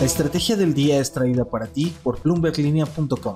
La estrategia del día es traída para ti por bloomberglinea.com.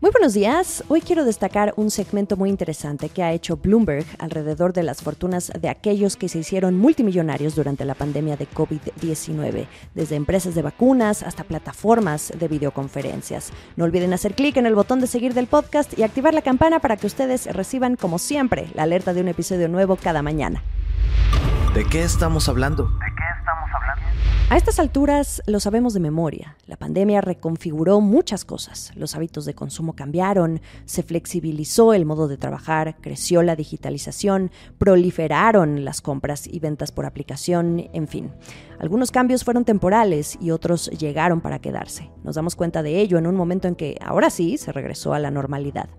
Muy buenos días. Hoy quiero destacar un segmento muy interesante que ha hecho Bloomberg alrededor de las fortunas de aquellos que se hicieron multimillonarios durante la pandemia de COVID-19, desde empresas de vacunas hasta plataformas de videoconferencias. No olviden hacer clic en el botón de seguir del podcast y activar la campana para que ustedes reciban, como siempre, la alerta de un episodio nuevo cada mañana. ¿De qué estamos hablando? A estas alturas lo sabemos de memoria. La pandemia reconfiguró muchas cosas. Los hábitos de consumo cambiaron, se flexibilizó el modo de trabajar, creció la digitalización, proliferaron las compras y ventas por aplicación, en fin. Algunos cambios fueron temporales y otros llegaron para quedarse. Nos damos cuenta de ello en un momento en que ahora sí se regresó a la normalidad.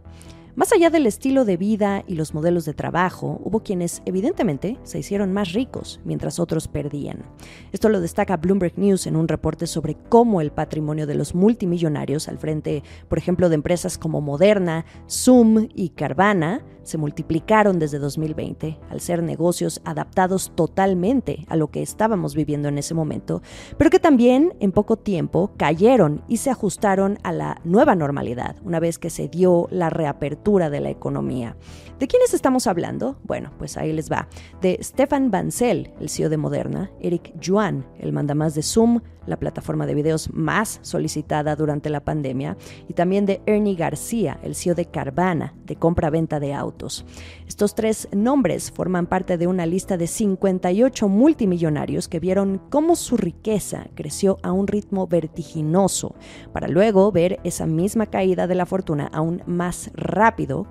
Más allá del estilo de vida y los modelos de trabajo, hubo quienes evidentemente se hicieron más ricos, mientras otros perdían. Esto lo destaca Bloomberg News en un reporte sobre cómo el patrimonio de los multimillonarios al frente, por ejemplo, de empresas como Moderna, Zoom y Carvana, se multiplicaron desde 2020 al ser negocios adaptados totalmente a lo que estábamos viviendo en ese momento, pero que también en poco tiempo cayeron y se ajustaron a la nueva normalidad una vez que se dio la reapertura de la economía. ¿De quiénes estamos hablando? Bueno, pues ahí les va. De Stefan Bancel, el CEO de Moderna, Eric Yuan, el mandamás de Zoom, la plataforma de videos más solicitada durante la pandemia, y también de Ernie García, el CEO de Carvana, de compra-venta de autos. Estos tres nombres forman parte de una lista de 58 multimillonarios que vieron cómo su riqueza creció a un ritmo vertiginoso, para luego ver esa misma caída de la fortuna aún más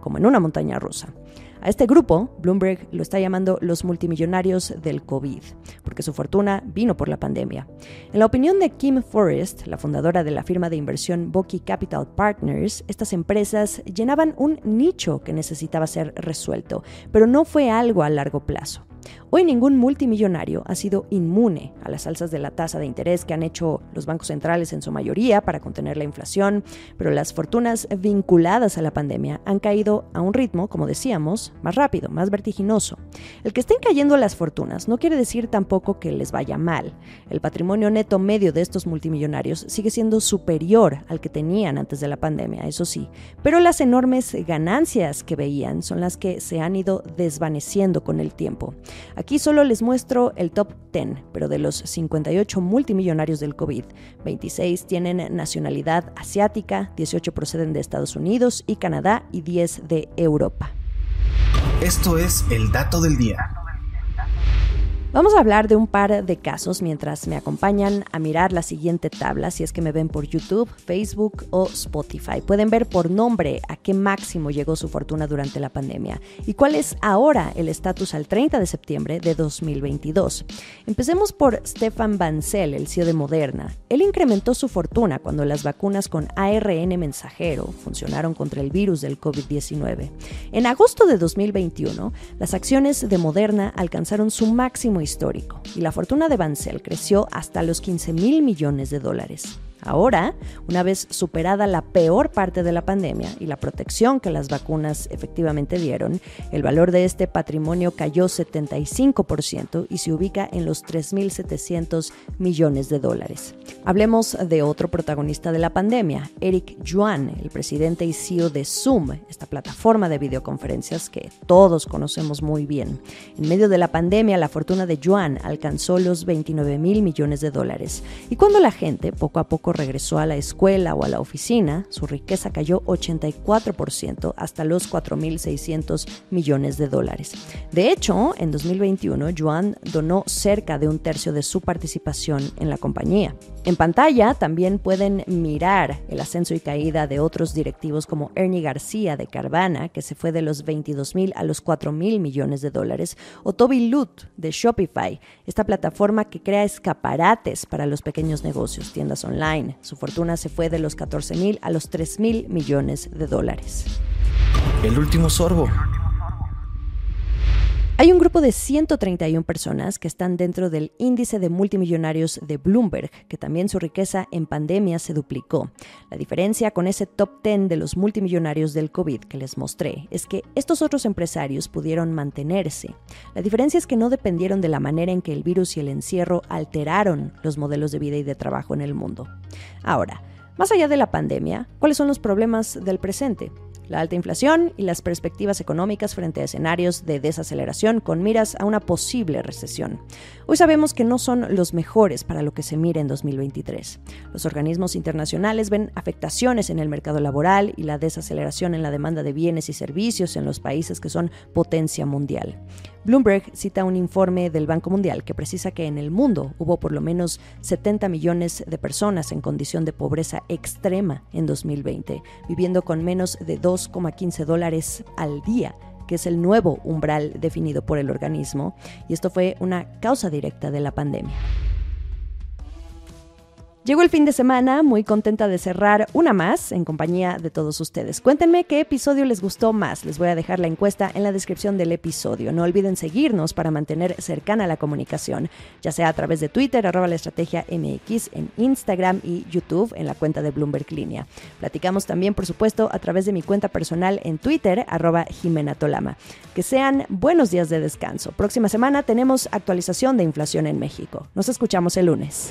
como en una montaña rusa. A este grupo, Bloomberg lo está llamando los multimillonarios del COVID, porque su fortuna vino por la pandemia. En la opinión de Kim Forrest, la fundadora de la firma de inversión Boki Capital Partners, estas empresas llenaban un nicho que necesitaba ser resuelto, pero no fue algo a largo plazo. Hoy ningún multimillonario ha sido inmune a las alzas de la tasa de interés que han hecho los bancos centrales en su mayoría para contener la inflación, pero las fortunas vinculadas a la pandemia han caído a un ritmo, como decíamos, más rápido, más vertiginoso. El que estén cayendo las fortunas no quiere decir tampoco que les vaya mal. El patrimonio neto medio de estos multimillonarios sigue siendo superior al que tenían antes de la pandemia, eso sí, pero las enormes ganancias que veían son las que se han ido desvaneciendo con el tiempo. Aquí solo les muestro el top 10, pero de los 58 multimillonarios del COVID, 26 tienen nacionalidad asiática, 18 proceden de Estados Unidos y Canadá y 10 de Europa. Esto es el dato del día. Vamos a hablar de un par de casos mientras me acompañan a mirar la siguiente tabla, si es que me ven por YouTube, Facebook o Spotify. Pueden ver por nombre a qué máximo llegó su fortuna durante la pandemia y cuál es ahora el estatus al 30 de septiembre de 2022. Empecemos por Stefan Bancel, el CEO de Moderna. Él incrementó su fortuna cuando las vacunas con ARN mensajero funcionaron contra el virus del COVID-19. En agosto de 2021, las acciones de Moderna alcanzaron su máximo histórico y la fortuna de Bancel creció hasta los 15 mil millones de dólares. Ahora, una vez superada la peor parte de la pandemia y la protección que las vacunas efectivamente dieron, el valor de este patrimonio cayó 75% y se ubica en los 3.700 millones de dólares. Hablemos de otro protagonista de la pandemia, Eric Yuan, el presidente y CEO de Zoom, esta plataforma de videoconferencias que todos conocemos muy bien. En medio de la pandemia, la fortuna de Yuan alcanzó los 29 mil millones de dólares. Y cuando la gente poco a poco regresó a la escuela o a la oficina, su riqueza cayó 84% hasta los 4.600 millones de dólares. De hecho, en 2021, Yuan donó cerca de un tercio de su participación en la compañía. En pantalla también pueden mirar el ascenso y caída de otros directivos como Ernie García de Carvana, que se fue de los 22 mil a los 4 mil millones de dólares, o Toby Lut de Shopify, esta plataforma que crea escaparates para los pequeños negocios, tiendas online su fortuna se fue de los 14 mil a los 3 mil millones de dólares. El último sorbo. Hay un grupo de 131 personas que están dentro del índice de multimillonarios de Bloomberg, que también su riqueza en pandemia se duplicó. La diferencia con ese top 10 de los multimillonarios del COVID que les mostré es que estos otros empresarios pudieron mantenerse. La diferencia es que no dependieron de la manera en que el virus y el encierro alteraron los modelos de vida y de trabajo en el mundo. Ahora, más allá de la pandemia, ¿cuáles son los problemas del presente? La alta inflación y las perspectivas económicas frente a escenarios de desaceleración con miras a una posible recesión. Hoy sabemos que no son los mejores para lo que se mira en 2023. Los organismos internacionales ven afectaciones en el mercado laboral y la desaceleración en la demanda de bienes y servicios en los países que son potencia mundial. Bloomberg cita un informe del Banco Mundial que precisa que en el mundo hubo por lo menos 70 millones de personas en condición de pobreza extrema en 2020, viviendo con menos de 2,15 dólares al día que es el nuevo umbral definido por el organismo, y esto fue una causa directa de la pandemia. Llegó el fin de semana, muy contenta de cerrar una más en compañía de todos ustedes. Cuéntenme qué episodio les gustó más. Les voy a dejar la encuesta en la descripción del episodio. No olviden seguirnos para mantener cercana la comunicación, ya sea a través de Twitter, arroba la estrategia MX, en Instagram y YouTube en la cuenta de Bloomberg Línea. Platicamos también, por supuesto, a través de mi cuenta personal en Twitter, arroba Jimena Tolama. Que sean buenos días de descanso. Próxima semana tenemos actualización de inflación en México. Nos escuchamos el lunes.